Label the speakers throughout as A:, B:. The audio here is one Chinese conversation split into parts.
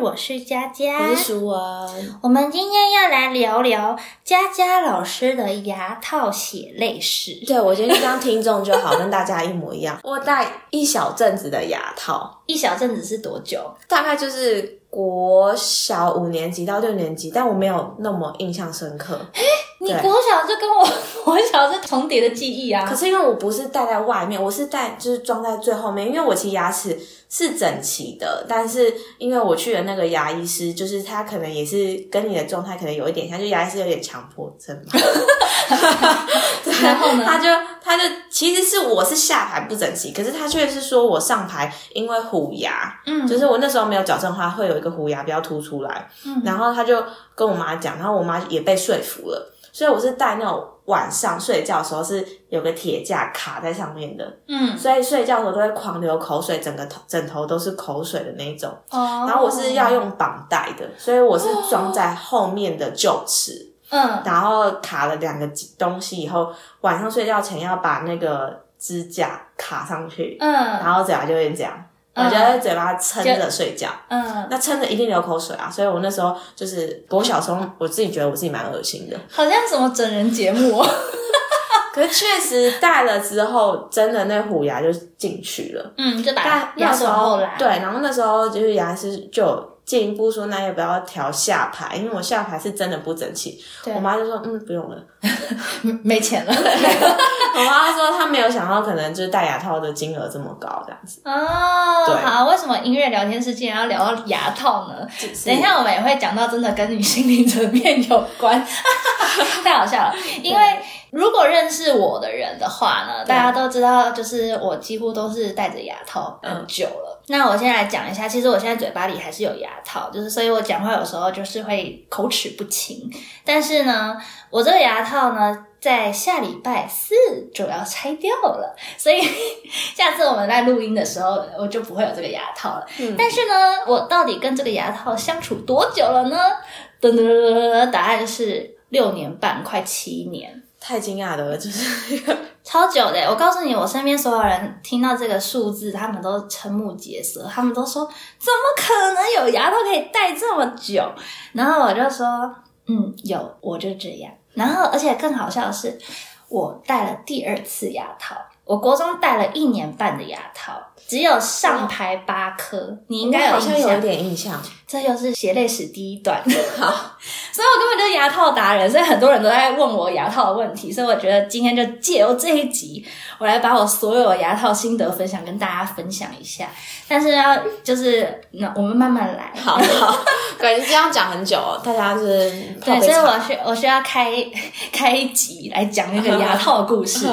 A: 我是佳佳，
B: 我是舒文。
A: 我们今天要来聊聊佳佳老师的牙套血泪史。
B: 对，我今天就当听众就好，跟大家一模一样。我戴一小阵子的牙套，
A: 一小阵子是多久？
B: 大概就是国小五年级到六年级，但我没有那么印象深刻。
A: 你国小就跟我国小是重叠的记忆啊。
B: 可是因为我不是戴在外面，我是戴就是装在最后面，因为我其实牙齿是整齐的，但是因为我去的那个牙医师，就是他可能也是跟你的状态可能有一点像，就牙医师有点强迫症嘛。
A: 然后呢？
B: 他就他就其实是我是下排不整齐，可是他却是说我上排因为虎牙，嗯，就是我那时候没有矫正的话，会有一个虎牙比较凸出来，嗯，然后他就跟我妈讲，然后我妈也被说服了。所以我是戴那种晚上睡觉的时候是有个铁架卡在上面的，嗯，所以睡觉的时候都会狂流口水，整个头枕头都是口水的那种。哦，然后我是要用绑带的，所以我是装在后面的臼齿，嗯，然后卡了两个东西以后，晚上睡觉前要把那个支架卡上去，嗯，然后嘴巴就会这样。我觉得嘴巴撑着睡觉，嗯，那撑着一定流口水啊，所以我那时候就是我小时候我自己觉得我自己蛮恶心的，
A: 好像什么整人节目，
B: 可是确实戴了之后，真的那虎牙就进去了，
A: 嗯，就打牙时候，
B: 对，然后那时候就是牙师就。进一步说，那要不要调下排？因为我下排是真的不整齐。我妈就说：“嗯，不用了，
A: 没钱了。”
B: 我妈说她没有想到，可能就是戴牙套的金额这么高，这样子。
A: 哦，好，为什么音乐聊天室竟然要聊到牙套呢？等一下我们也会讲到，真的跟你心灵层面有关，太好笑了。因为如果认识我的人的话呢，大家都知道，就是我几乎都是戴着牙套很久了。那我先来讲一下，其实我现在嘴巴里还是有牙套，就是所以我讲话有时候就是会口齿不清。但是呢，我这个牙套呢，在下礼拜四就要拆掉了，所以 下次我们在录音的时候，我就不会有这个牙套了。但是呢，我到底跟这个牙套相处多久了呢？噔噔噔噔，答案是六年半，快七年。
B: 太惊讶了，就是
A: 超久的。我告诉你，我身边所有人听到这个数字，他们都瞠目结舌，他们都说：“怎么可能有牙套可以戴这么久？”然后我就说：“嗯，有，我就这样。”然后，而且更好笑的是，我戴了第二次牙套。我国中戴了一年半的牙套，只有上排八颗，你应该
B: 好像有点印象。
A: 这又是血泪史第一段，好，所以我根本就是牙套达人，所以很多人都在问我牙套的问题，所以我觉得今天就借由这一集，我来把我所有牙套心得分享跟大家分享一下。但是要就是那我们慢慢来，
B: 好好，感觉这样讲很久，大家是
A: 对，所以我需我需要开开一集来讲那个牙套的故事。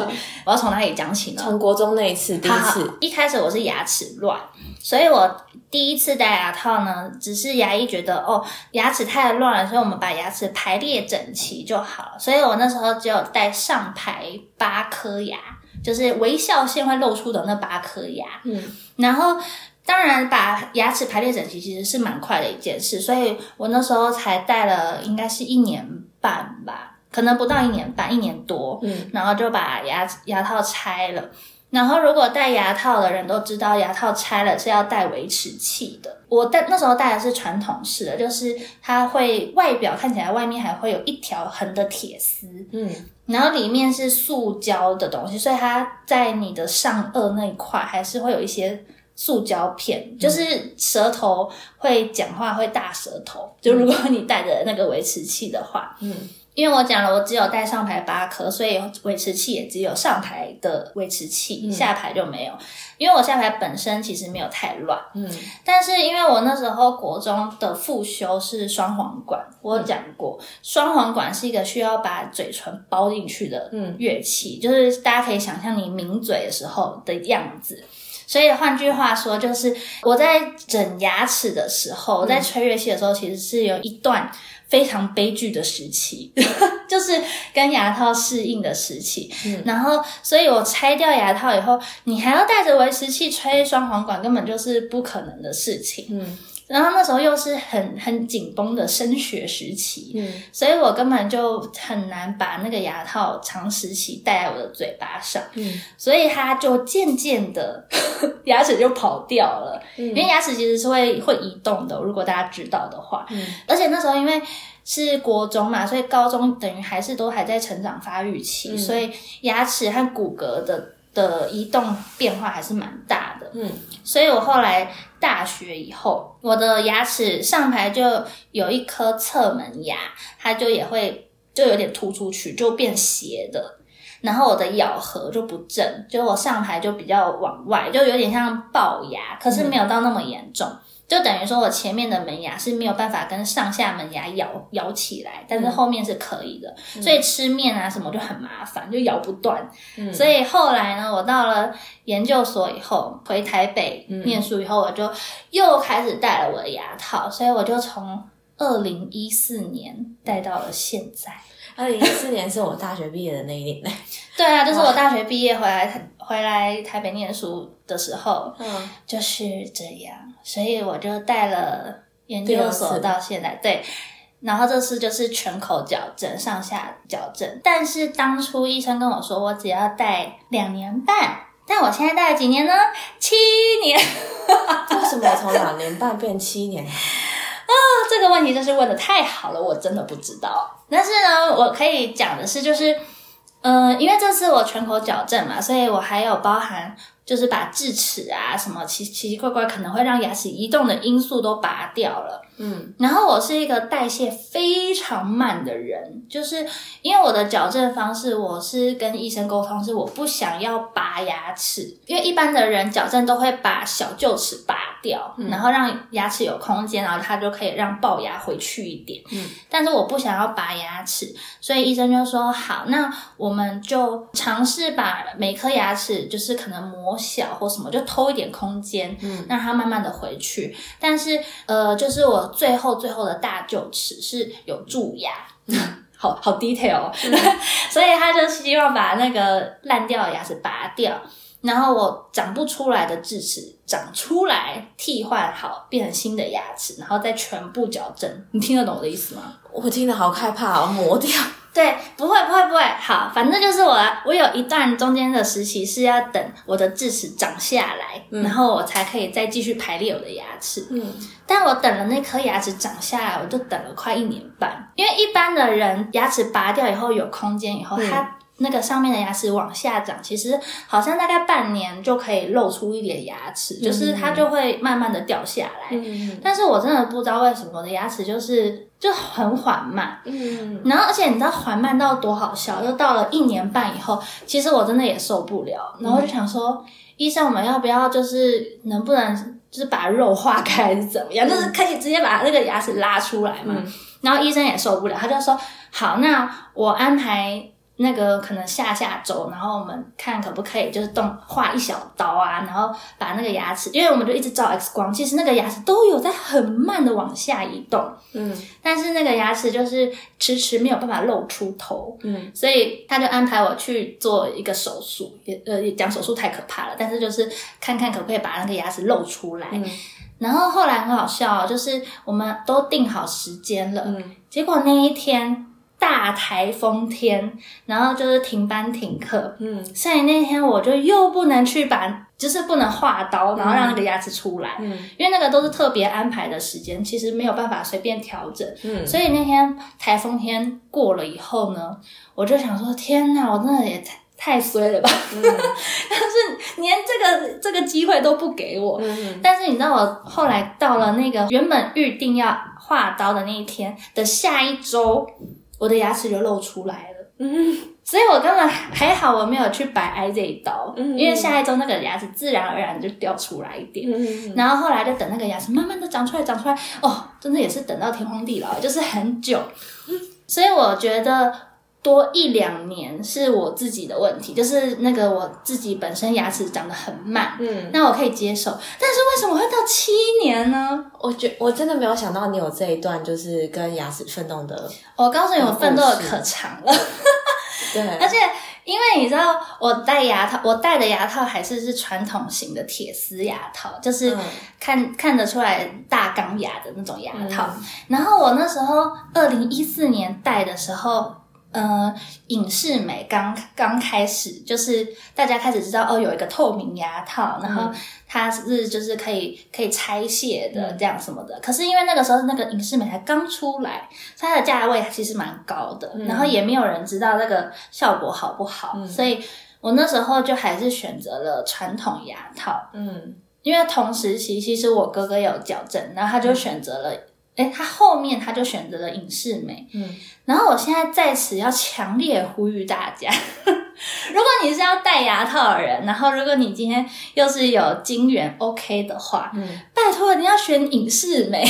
A: 我要从哪里讲起呢？
B: 从国中那一次，第一次，
A: 一开始我是牙齿乱，所以我第一次戴牙套呢，只是牙医觉得哦牙齿太乱了，所以我们把牙齿排列整齐就好。所以我那时候只有戴上排八颗牙，就是微笑线会露出的那八颗牙。嗯，然后当然把牙齿排列整齐其实是蛮快的一件事，所以我那时候才戴了应该是一年半吧。可能不到一年半，一年多，嗯，然后就把牙牙套拆了。然后如果戴牙套的人都知道，牙套拆了是要戴维持器的。我戴那时候戴的是传统式的，就是它会外表看起来外面还会有一条横的铁丝，嗯，然后里面是塑胶的东西，所以它在你的上颚那一块还是会有一些塑胶片，就是舌头会讲话会大舌头。就如果你戴着那个维持器的话，嗯。因为我讲了，我只有带上排八颗，所以维持器也只有上排的维持器，下排就没有。因为我下排本身其实没有太乱，嗯，但是因为我那时候国中的复修是双簧管，我讲过，双簧管是一个需要把嘴唇包进去的乐器，就是大家可以想象你抿嘴的时候的样子。所以换句话说，就是我在整牙齿的时候，在吹乐器的时候，其实是有一段。非常悲剧的时期，就是跟牙套适应的时期。然后，所以我拆掉牙套以后，你还要带着维持器吹双簧管，根本就是不可能的事情。嗯，然后那时候又是很很紧绷的升学时期，嗯，所以我根本就很难把那个牙套长时期戴在我的嘴巴上，嗯，所以它就渐渐的 牙齿就跑掉了，因为牙齿其实是会会移动的，如果大家知道的话，嗯，而且那时候因为是国中嘛，所以高中等于还是都还在成长发育期，所以牙齿和骨骼的。的移动变化还是蛮大的，嗯，所以我后来大学以后，我的牙齿上排就有一颗侧门牙，它就也会就有点突出去，就变斜的，然后我的咬合就不正，就我上排就比较往外，就有点像龅牙，可是没有到那么严重。就等于说，我前面的门牙是没有办法跟上下门牙咬咬起来，但是后面是可以的，所以吃面啊什么就很麻烦，就咬不断。所以后来呢，我到了研究所以后，回台北念书以后，我就又开始戴了我的牙套，所以我就从二零一四年戴到了现在。
B: 二零一四年是我大学毕业的那一年，
A: 对啊，就是我大学毕业回来回来台北念书的时候，嗯，就是这样，所以我就带了研究所到现在，对，然后这次就是全口矫正，上下矫正，但是当初医生跟我说我只要戴两年半，但我现在戴了几年呢？七年，
B: 为什么从两年半变七年？
A: 啊，这个问题真是问的太好了，我真的不知道。但是呢，我可以讲的是，就是，嗯，因为这次我全口矫正嘛，所以我还有包含。就是把智齿啊，什么奇奇奇怪怪可能会让牙齿移动的因素都拔掉了。嗯，然后我是一个代谢非常慢的人，就是因为我的矫正方式，我是跟医生沟通，是我不想要拔牙齿，因为一般的人矫正都会把小臼齿拔掉，然后让牙齿有空间，然后它就可以让龅牙回去一点。嗯，但是我不想要拔牙齿，所以医生就说好，那我们就尝试把每颗牙齿就是可能磨。小或什么就偷一点空间，嗯，让它慢慢的回去。但是呃，就是我最后最后的大臼齿是有蛀牙，好好 detail，所以他就希望把那个烂掉的牙齿拔掉，然后我长不出来的智齿长出来，替换好变成新的牙齿，然后再全部矫正。你听得懂我的意思吗？
B: 我听得好害怕，磨掉。
A: 对，不会不会不会，好，反正就是我，我有一段中间的时期是要等我的智齿长下来，然后我才可以再继续排列我的牙齿。嗯，但我等了那颗牙齿长下来，我就等了快一年半，因为一般的人牙齿拔掉以后有空间以后，它。那个上面的牙齿往下长，其实好像大概半年就可以露出一点牙齿，就是它就会慢慢的掉下来。但是我真的不知道为什么我的牙齿就是就很缓慢。嗯，然后而且你知道缓慢到多好笑？就到了一年半以后，其实我真的也受不了，然后就想说，医生我们要不要就是能不能就是把肉化开还是怎么样？就是可以直接把那个牙齿拉出来嘛？然后医生也受不了，他就说好，那我安排。那个可能下下周，然后我们看可不可以就是动画一小刀啊，然后把那个牙齿，因为我们就一直照 X 光，其实那个牙齿都有在很慢的往下移动，嗯，但是那个牙齿就是迟迟没有办法露出头，嗯，所以他就安排我去做一个手术，也呃讲手术太可怕了，但是就是看看可不可以把那个牙齿露出来，然后后来很好笑，就是我们都定好时间了，嗯，结果那一天。大台风天，然后就是停班停课，嗯，所以那天我就又不能去把，就是不能画刀，然后让那个牙齿出来，嗯，因为那个都是特别安排的时间，其实没有办法随便调整，嗯，所以那天台风天过了以后呢，我就想说，天哪，我真的也太太衰了吧，嗯，但是连这个这个机会都不给我，嗯，但是你知道我后来到了那个原本预定要画刀的那一天的下一周。我的牙齿就露出来了，嗯，所以我根本还好，我没有去白挨这一刀，因为下一周那个牙齿自然而然就掉出来一点，嗯，然后后来就等那个牙齿慢慢的长出来，长出来，哦，真的也是等到天荒地老，就是很久，所以我觉得。多一两年是我自己的问题，就是那个我自己本身牙齿长得很慢，嗯，那我可以接受。但是为什么会到七年呢？
B: 我觉我真的没有想到你有这一段，就是跟牙齿奋斗的。
A: 我告诉你，我奋斗的可长了，
B: 对，
A: 而且因为你知道，我戴牙套，我戴的牙套还是是传统型的铁丝牙套，就是看看得出来大钢牙的那种牙套。然后我那时候二零一四年戴的时候。呃，影视美刚刚开始，就是大家开始知道哦，有一个透明牙套，然后它是就是可以可以拆卸的这样什么的。可是因为那个时候那个影视美才刚出来，它的价位其实蛮高的，然后也没有人知道那个效果好不好，所以我那时候就还是选择了传统牙套。嗯，因为同时期其实我哥哥有矫正，然后他就选择了。哎，他后面他就选择了影视美，嗯，然后我现在在此要强烈呼吁大家，如果你是要戴牙套的人，然后如果你今天又是有金源 OK 的话，嗯，拜托你要选影视美，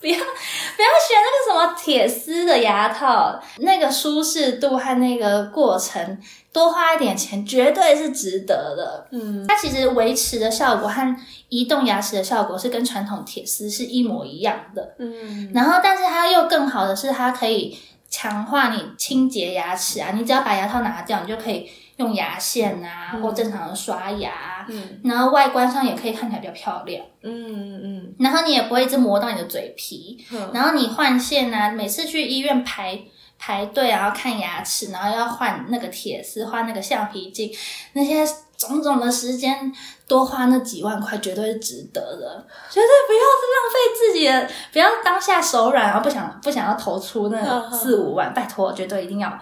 A: 不要不要选那个什么铁丝的牙套，那个舒适度和那个过程。多花一点钱，绝对是值得的。嗯，它其实维持的效果和移动牙齿的效果是跟传统铁丝是一模一样的。嗯，然后但是它又更好的是，它可以强化你清洁牙齿啊。你只要把牙套拿掉，你就可以用牙线啊，或正常的刷牙。嗯，然后外观上也可以看起来比较漂亮。嗯嗯，然后你也不会一直磨到你的嘴皮。嗯，然后你换线啊，每次去医院排。排队，然后看牙齿，然后要换那个铁丝，换那个橡皮筋，那些种种的时间，多花那几万块，绝对是值得的。绝对不要浪费自己的，不要当下手软，然后不想不想要投出那四五万，拜托，绝对一定要。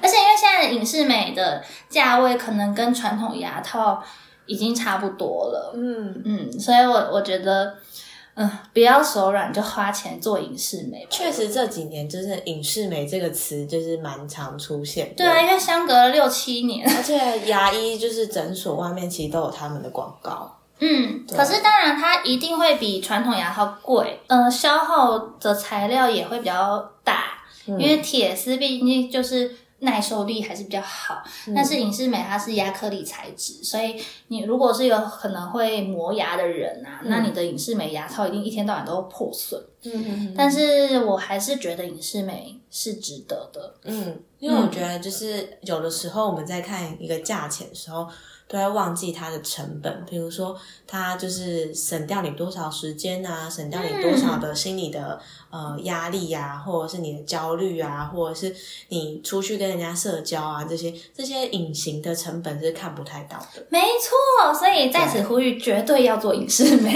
A: 而且因为现在的影视美的价位可能跟传统牙套已经差不多了，嗯嗯，所以我我觉得。嗯，不要手软就花钱做影视美。
B: 确实这几年就是“影视美”这个词就是蛮常出现。
A: 对啊，因为相隔了六七年，
B: 而且牙医就是诊所外面其实都有他们的广告。
A: 嗯，可是当然它一定会比传统牙套贵，呃，消耗的材料也会比较大，因为铁丝毕竟就是。耐受力还是比较好，但是隐适美它是亚克力材质，所以你如果是有可能会磨牙的人啊，那你的隐适美牙套一定一天到晚都破损。嗯，但是我还是觉得隐适美是值得的。
B: 嗯，因为我觉得就是有的时候我们在看一个价钱的时候。都要忘记它的成本，比如说它就是省掉你多少时间啊，省掉你多少的心理的呃压力呀，或者是你的焦虑啊，或者是你出去跟人家社交啊，这些这些隐形的成本是看不太到的。
A: 没错，所以在此呼吁，绝对要做影视美。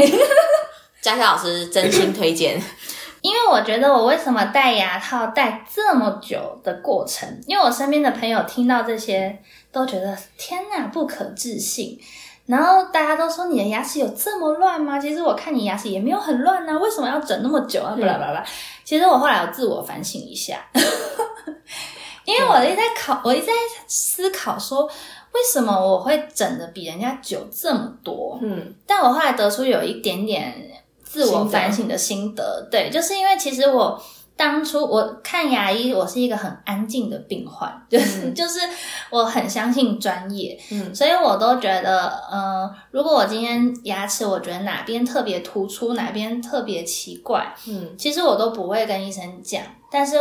B: 嘉嘉老师真心推荐，
A: 因为我觉得我为什么戴牙套戴这么久的过程，因为我身边的朋友听到这些。都觉得天哪，不可置信。然后大家都说你的牙齿有这么乱吗？其实我看你牙齿也没有很乱啊，为什么要整那么久啊？巴拉巴拉。其实我后来有自我反省一下，因为我一直在考，我一直在思考说，为什么我会整的比人家久这么多？嗯，但我后来得出有一点点自我反省的心得，对，就是因为其实我。当初我看牙医，我是一个很安静的病患，就是就是我很相信专业，嗯，所以我都觉得，嗯，如果我今天牙齿我觉得哪边特别突出，哪边特别奇怪，嗯，其实我都不会跟医生讲，但是，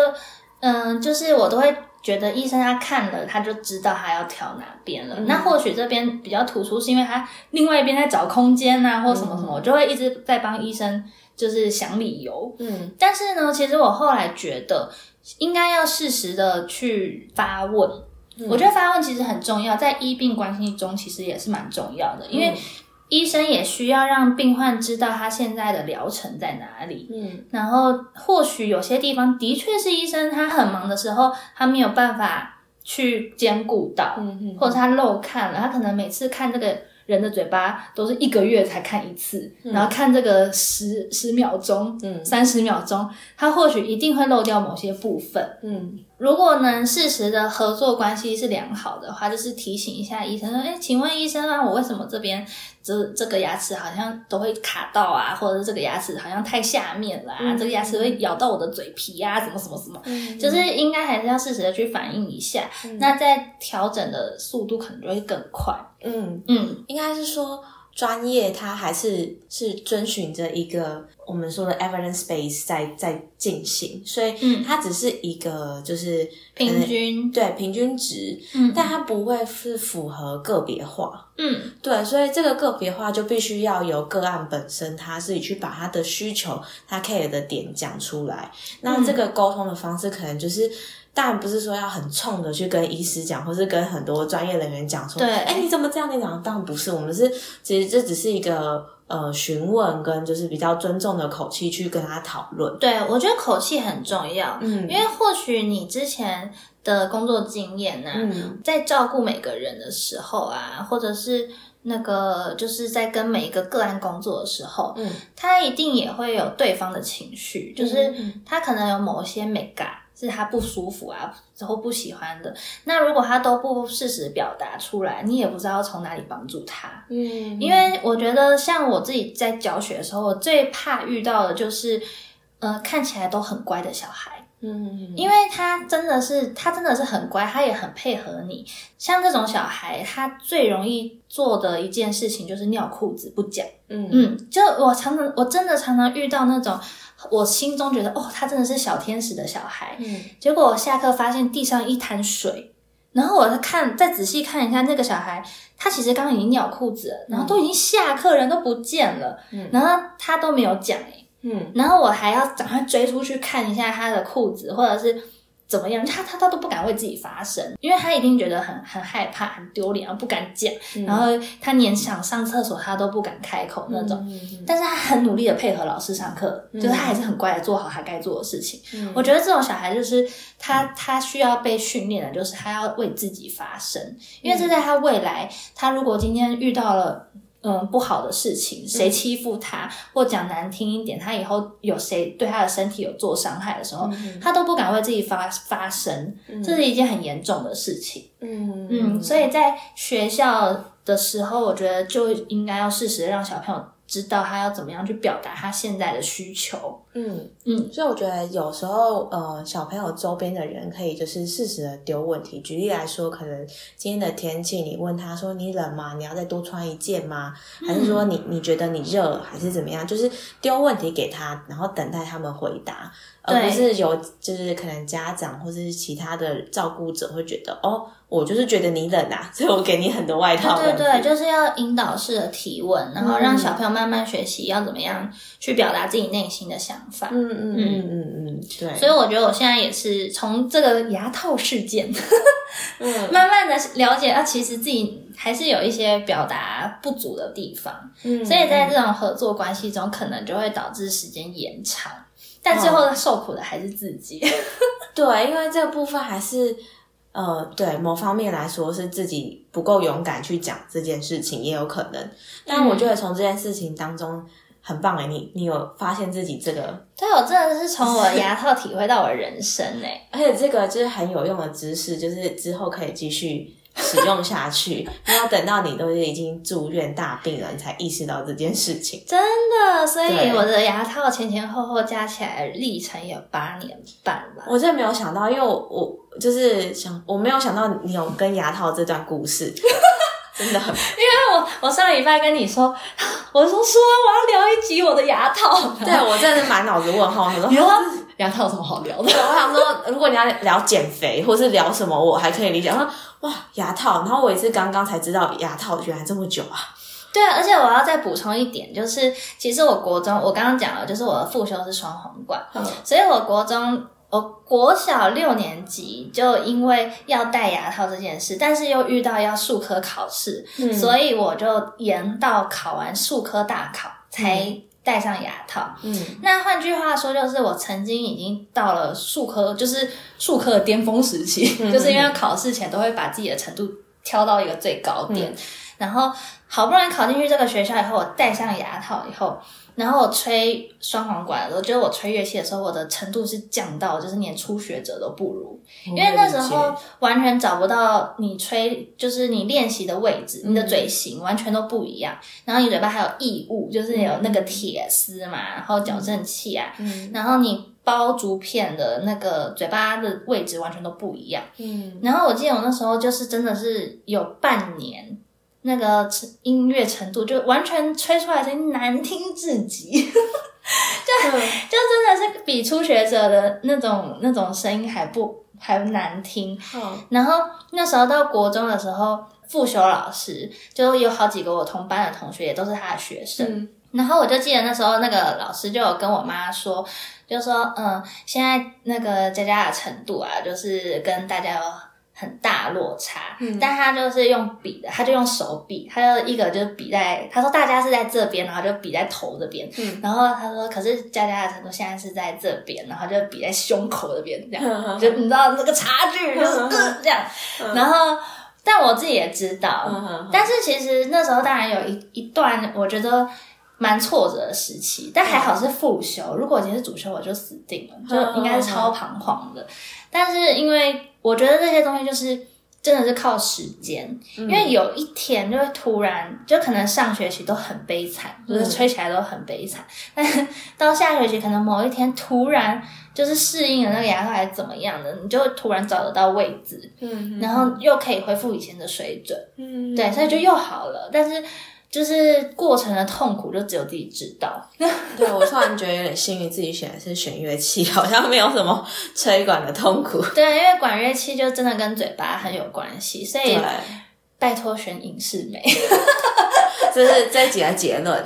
A: 嗯，就是我都会觉得医生他看了他就知道他要调哪边了，那或许这边比较突出是因为他另外一边在找空间啊，或什么什么，我就会一直在帮医生。就是想理由，嗯，但是呢，其实我后来觉得应该要适时的去发问。我觉得发问其实很重要，在医病关系中其实也是蛮重要的，因为医生也需要让病患知道他现在的疗程在哪里。嗯，然后或许有些地方的确是医生他很忙的时候，他没有办法去兼顾到，或者他漏看了，他可能每次看这个。人的嘴巴都是一个月才看一次，然后看这个十十秒钟、三十秒钟，他或许一定会漏掉某些部分。嗯，如果能适时的合作关系是良好的话，就是提醒一下医生说：“哎，请问医生啊，我为什么这边这这个牙齿好像都会卡到啊，或者是这个牙齿好像太下面了啊，这个牙齿会咬到我的嘴皮啊，什么什么什么，就是应该还是要适时的去反映一下，那在调整的速度可能就会更快。”嗯
B: 嗯，应该是说，专业它还是是遵循着一个我们说的 evidence base 在在进行，所以它只是一个就是
A: 平均。
B: 对平均值，嗯，但它不会是符合个别化，嗯，对，所以这个个别化就必须要由个案本身他自己去把他的需求、他 care 的点讲出来，那这个沟通的方式可能就是。当然不是说要很冲的去跟医师讲，或是跟很多专业人员讲说，
A: 对，
B: 哎，你怎么这样？你讲当然不是，我们是其实这只是一个呃询问跟就是比较尊重的口气去跟他讨论。
A: 对，我觉得口气很重要，嗯，因为或许你之前的工作经验呢，在照顾每个人的时候啊，或者是那个就是在跟每一个个案工作的时候，嗯，他一定也会有对方的情绪，就是他可能有某些美感。是他不舒服啊，之后不喜欢的。那如果他都不适时表达出来，你也不知道从哪里帮助他。嗯，因为我觉得像我自己在教学的时候，我最怕遇到的就是，呃，看起来都很乖的小孩。嗯，因为他真的是，他真的是很乖，他也很配合你。像这种小孩，他最容易做的一件事情就是尿裤子不讲。嗯嗯，就我常常，我真的常常遇到那种。我心中觉得，哦，他真的是小天使的小孩。嗯，结果我下课发现地上一滩水，然后我再看，再仔细看一下那个小孩，他其实刚刚已经尿裤子了，然后都已经下课人都不见了，嗯，然后他都没有讲，嗯，然后我还要赶快追出去看一下他的裤子，或者是。怎么样？他他他都不敢为自己发声，因为他一定觉得很很害怕、很丢脸，而不敢讲。然后他连想上厕所，他都不敢开口那种。但是他很努力的配合老师上课，就是他还是很乖的做好他该做的事情。我觉得这种小孩就是他他需要被训练的，就是他要为自己发声，因为这在他未来，他如果今天遇到了。嗯，不好的事情，谁欺负他，或讲难听一点，他以后有谁对他的身体有做伤害的时候，他都不敢为自己发发声，这是一件很严重的事情。嗯嗯，所以在学校的时候，我觉得就应该要适时让小朋友。知道他要怎么样去表达他现在的需求。嗯
B: 嗯，所以我觉得有时候呃，小朋友周边的人可以就是适时的丢问题。举例来说，可能今天的天气，你问他说你冷吗？你要再多穿一件吗？还是说你你觉得你热还是怎么样？就是丢问题给他，然后等待他们回答。而不是有，就是可能家长或者是其他的照顾者会觉得，哦，我就是觉得你冷啊，所以我给你很多外套。
A: 对对，就是要引导式的提问，然后让小朋友慢慢学习要怎么样去表达自己内心的想法。嗯嗯嗯嗯嗯，对。所以我觉得我现在也是从这个牙套事件，嗯，慢慢的了解啊，其实自己还是有一些表达不足的地方。嗯，所以在这种合作关系中，可能就会导致时间延长。但最后受苦的还是自己，
B: 对，因为这个部分还是呃，对某方面来说是自己不够勇敢去讲这件事情，也有可能。但我觉得从这件事情当中很棒哎，你你有发现自己这个？
A: 对，我真的是从我的牙套体会到我的人生哎，
B: 而且这个就是很有用的知识，就是之后可以继续。使用下去，不要等到你都是已经住院大病了，你才意识到这件事情。
A: 真的，所以我的牙套前前后后加起来历程有八年半吧。
B: 我真的没有想到，因为我就是想，我没有想到你有跟牙套这段故事，真的。因
A: 为我我上礼拜跟你说，我说说我要聊一集我的牙套，
B: 对我真的是满脑子问号，
A: 我说 牙套有什么好聊的？
B: 我想说，如果你要聊减肥，或是聊什么，我还可以理解。说哇，牙套，然后我也是刚刚才知道牙套原来这么久啊。
A: 对啊，而且我要再补充一点，就是其实我国中，我刚刚讲了，就是我的副修是双簧管，所以我国中，我国小六年级就因为要戴牙套这件事，但是又遇到要术科考试，所以我就延到考完术科大考才。戴上牙套，嗯，那换句话说，就是我曾经已经到了数科，就是数科的巅峰时期，就是因为考试前都会把自己的程度挑到一个最高点，然后好不容易考进去这个学校以后，我戴上牙套以后。然后我吹双簧管，我觉得我吹乐器的时候，我的程度是降到就是连初学者都不如，因为那时候完全找不到你吹，就是你练习的位置，你的嘴型完全都不一样。然后你嘴巴还有异物，就是有那个铁丝嘛，然后矫正器啊，然后你包竹片的那个嘴巴的位置完全都不一样。嗯，然后我记得我那时候就是真的是有半年。那个音乐程度，就完全吹出来声音难听至极，就就真的是比初学者的那种那种声音还不还难听。然后那时候到国中的时候，复修老师就有好几个我同班的同学，也都是他的学生。然后我就记得那时候那个老师就有跟我妈说，就说嗯，现在那个佳佳的程度啊，就是跟大家有很大落差。嗯，但他就是用笔的，他就用手比，他就一个就是比在，他说大家是在这边，然后就比在头这边。嗯，然后他说，可是佳佳的程度现在是在这边，然后就比在胸口这边，这样，就你知道那个差距就是这样。然后，但我自己也知道，但是其实那时候当然有一一段，我觉得。蛮挫折的时期，但还好是复修。如果今天是主修，我就死定了，就应该是超彷徨的。但是因为我觉得这些东西就是真的是靠时间，因为有一天就会突然，就可能上学期都很悲惨，就是吹起来都很悲惨，但是到下学期可能某一天突然就是适应了那个牙套还是怎么样的，你就会突然找得到位置，嗯，然后又可以恢复以前的水准，嗯，对，所以就又好了，但是。就是过程的痛苦，就只有自己知道。
B: 对我突然觉得有点幸运，自己选的是选乐器，好像没有什么吹管的痛苦。
A: 对，因为管乐器就真的跟嘴巴很有关系，所以拜托选影视美。
B: 这是这几个结论。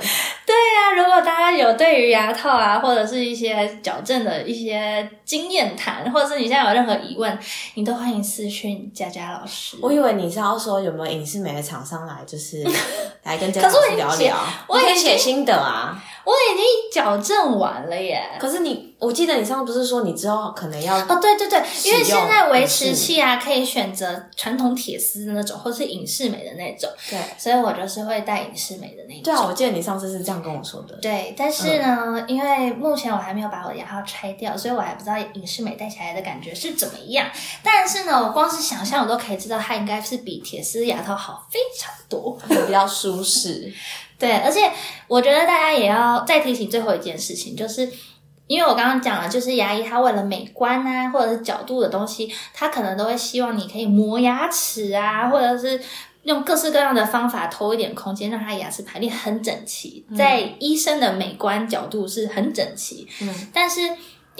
A: 对呀，如果大家有对于牙套啊，或者是一些矫正的一些经验谈，或者是你现在有任何疑问，你都欢迎私讯佳佳老师。
B: 我以为你是要说有没有影视美的厂商来，就是 来跟佳佳老师聊聊，我可以写心得啊。
A: 我已经矫正完了耶。
B: 可是你，我记得你上次不是说你之后可能要
A: 哦？对对对，因为现在维持器啊，可以选择传统铁丝的那种，或是隐适美的那种。
B: 对，
A: 所以我就是会戴隐适美的那种。
B: 对啊，我记得你上次是这样跟我说的。
A: 对，但是呢，因为目前我还没有把我的牙套拆掉，所以我还不知道隐适美戴起来的感觉是怎么样。但是呢，我光是想象，我都可以知道它应该是比铁丝牙套好非常多，
B: 比较舒适。
A: 对，而且我觉得大家也要再提醒最后一件事情，就是因为我刚刚讲了，就是牙医他为了美观啊，或者是角度的东西，他可能都会希望你可以磨牙齿啊，或者是用各式各样的方法偷一点空间，让他牙齿排列很整齐，在医生的美观角度是很整齐。嗯，但是。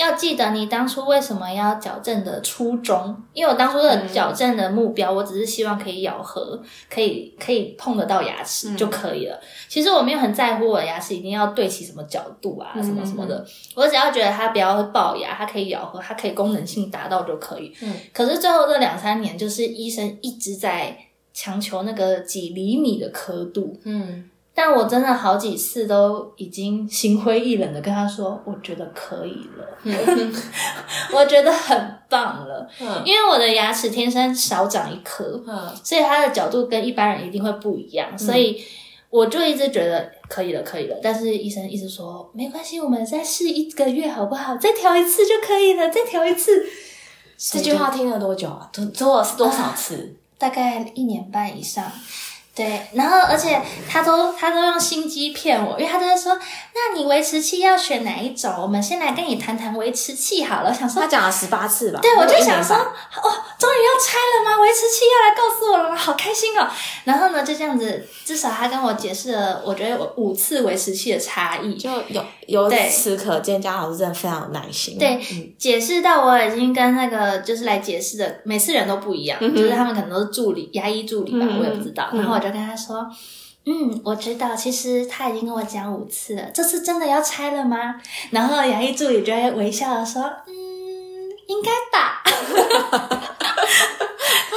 A: 要记得你当初为什么要矫正的初衷，因为我当初的矫正的目标，我只是希望可以咬合，可以可以碰得到牙齿就可以了。其实我没有很在乎我的牙齿一定要对齐什么角度啊，什么什么的。我只要觉得它不要龅牙，它可以咬合，它可以功能性达到就可以。嗯。可是最后这两三年，就是医生一直在强求那个几厘米的刻度。嗯。但我真的好几次都已经心灰意冷的跟他说，我觉得可以了，我觉得很棒了，因为我的牙齿天生少长一颗，所以它的角度跟一般人一定会不一样，所以我就一直觉得可以了，可以了。但是医生一直说没关系，我们再试一个月好不好？再调一次就可以了，再调一次。
B: 这句话听了多久啊？做做了多少次？
A: 大概一年半以上。对，然后而且他都他都用心机骗我，因为他都在说，那你维持器要选哪一种？我们先来跟你谈谈维持器好了。想说
B: 他讲了十八次吧？
A: 对，我就想说，哦，终于要拆了吗？维持器要来告诉我了吗？好开心哦！然后呢，就这样子，至少他跟我解释了，我觉得五次维持器的差异，
B: 就有由此可见，姜老师真的非常有耐心。
A: 对，解释到我已经跟那个就是来解释的每次人都不一样，就是他们可能都是助理、牙医助理吧，我也不知道。然后。我就跟他说：“嗯，我知道，其实他已经跟我讲五次了，这次真的要拆了吗？”然后牙医助理就会微笑的说：“嗯，应该吧。”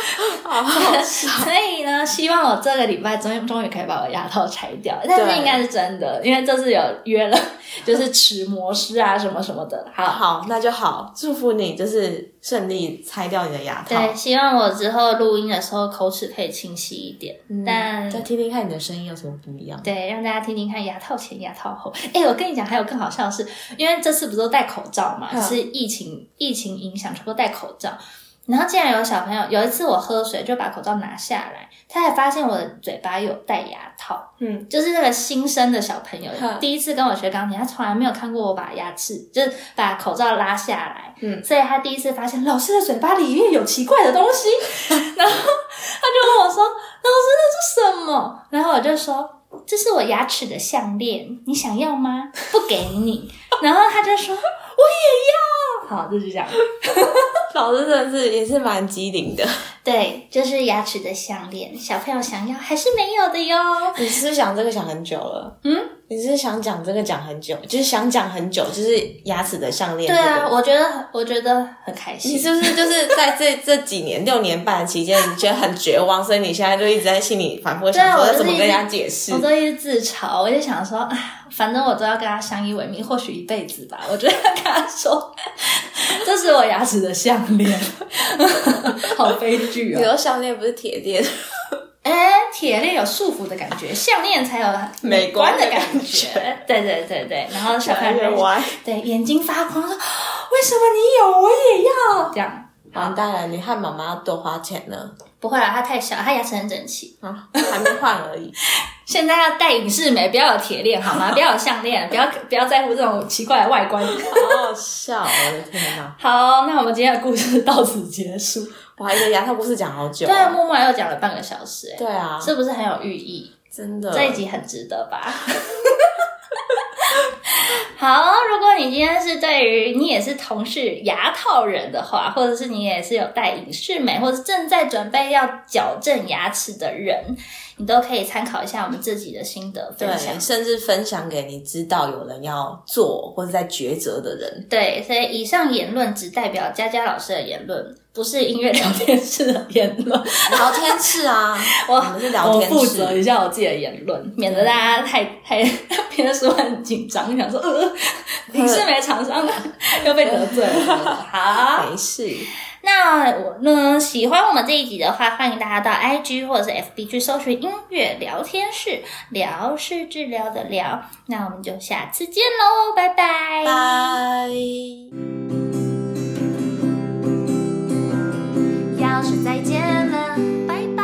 A: 所以呢，希望我这个礼拜终终于可以把我牙套拆掉，但是应该是真的，因为这次有约了，就是齿模师啊什么什么的。好，
B: 好，那就好，祝福你，就是顺利拆掉你的牙套。
A: 对，希望我之后录音的时候口齿可以清晰一点。但
B: 再听听看你的声音有什么不一样？
A: 对，让大家听听看牙套前、牙套后。哎，我跟你讲，还有更好笑的是，因为这次不是都戴口罩嘛，是疫情疫情影响，全部戴口罩。然后竟然有小朋友，有一次我喝水就把口罩拿下来，他才发现我的嘴巴有戴牙套。嗯，就是那个新生的小朋友，第一次跟我学钢琴，他从来没有看过我把牙齿，就是把口罩拉下来。嗯，所以他第一次发现老师的嘴巴里面有奇怪的东西，然后他就问我说：“老师，那是什么？”然后我就说：“这是我牙齿的项链，你想要吗？不给你。”然后他就说：“我也要。”好，就是这样。
B: 老师真的是也是蛮机灵的。
A: 对，就是牙齿的项链，小朋友想要还是没有的哟。
B: 你是想这个想很久了？嗯，你是想讲这个讲很久，就是想讲很久，就是牙齿的项链。
A: 对啊，我觉得我觉得很开心。
B: 你是不是就是在这 这几年六年半的期间，你觉得很绝望，所以你现在就一直在心里反复想说要怎么跟人家解释？
A: 我都一直自嘲，我就想说，哎。反正我都要跟他相依为命，或许一辈子吧。我就跟他说：“ 这是我牙齿的项链，好悲剧
B: 啊！”你说项链不是铁链？
A: 哎，铁链有束缚的感觉，项链才有美观的感觉。对对对对，然后小朋友对眼睛发光，说：“为什么你有，我也要？”这样
B: 完蛋了，你和妈妈要多花钱呢。
A: 不会啦，他太小，他牙齿很整齐
B: 啊，还没换而已。
A: 现在要戴隐适美，不要有铁链好吗？不要有项链，不要不要在乎这种奇怪的外观。好
B: 好笑，我的天哪！
A: 好，那我们今天的故事到此结束。
B: 哇，一个牙套故事讲好久，
A: 对，默默又讲了半个小时，哎
B: 对啊，
A: 是不是很有寓意？
B: 真的，
A: 这一集很值得吧？好，如果你今天是对于你也是同事牙套人的话，或者是你也是有戴隐适美，或者正在准备要矫正牙齿的人。你都可以参考一下我们自己的心得分享，
B: 甚至分享给你知道有人要做或者在抉择的人。
A: 对，所以以上言论只代表佳佳老师的言论，不是音乐聊天室的言论。
B: 聊天室啊，我们是聊天室，
A: 负责一下我自己的言论，免得大家太太 别的时候很紧张，想说呃，你是没厂商又被得罪了。好，
B: 没事。
A: 那我呢？喜欢我们这一集的话，欢迎大家到 IG 或者是 FB 去搜寻音乐聊天室，聊是治疗的聊。那我们就下次见喽，拜拜。
B: 拜。要说再见了，拜拜。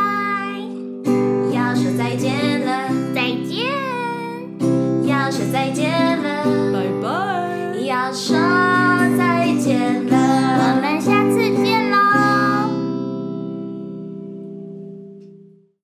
B: 要说再见了，再见。要说再见。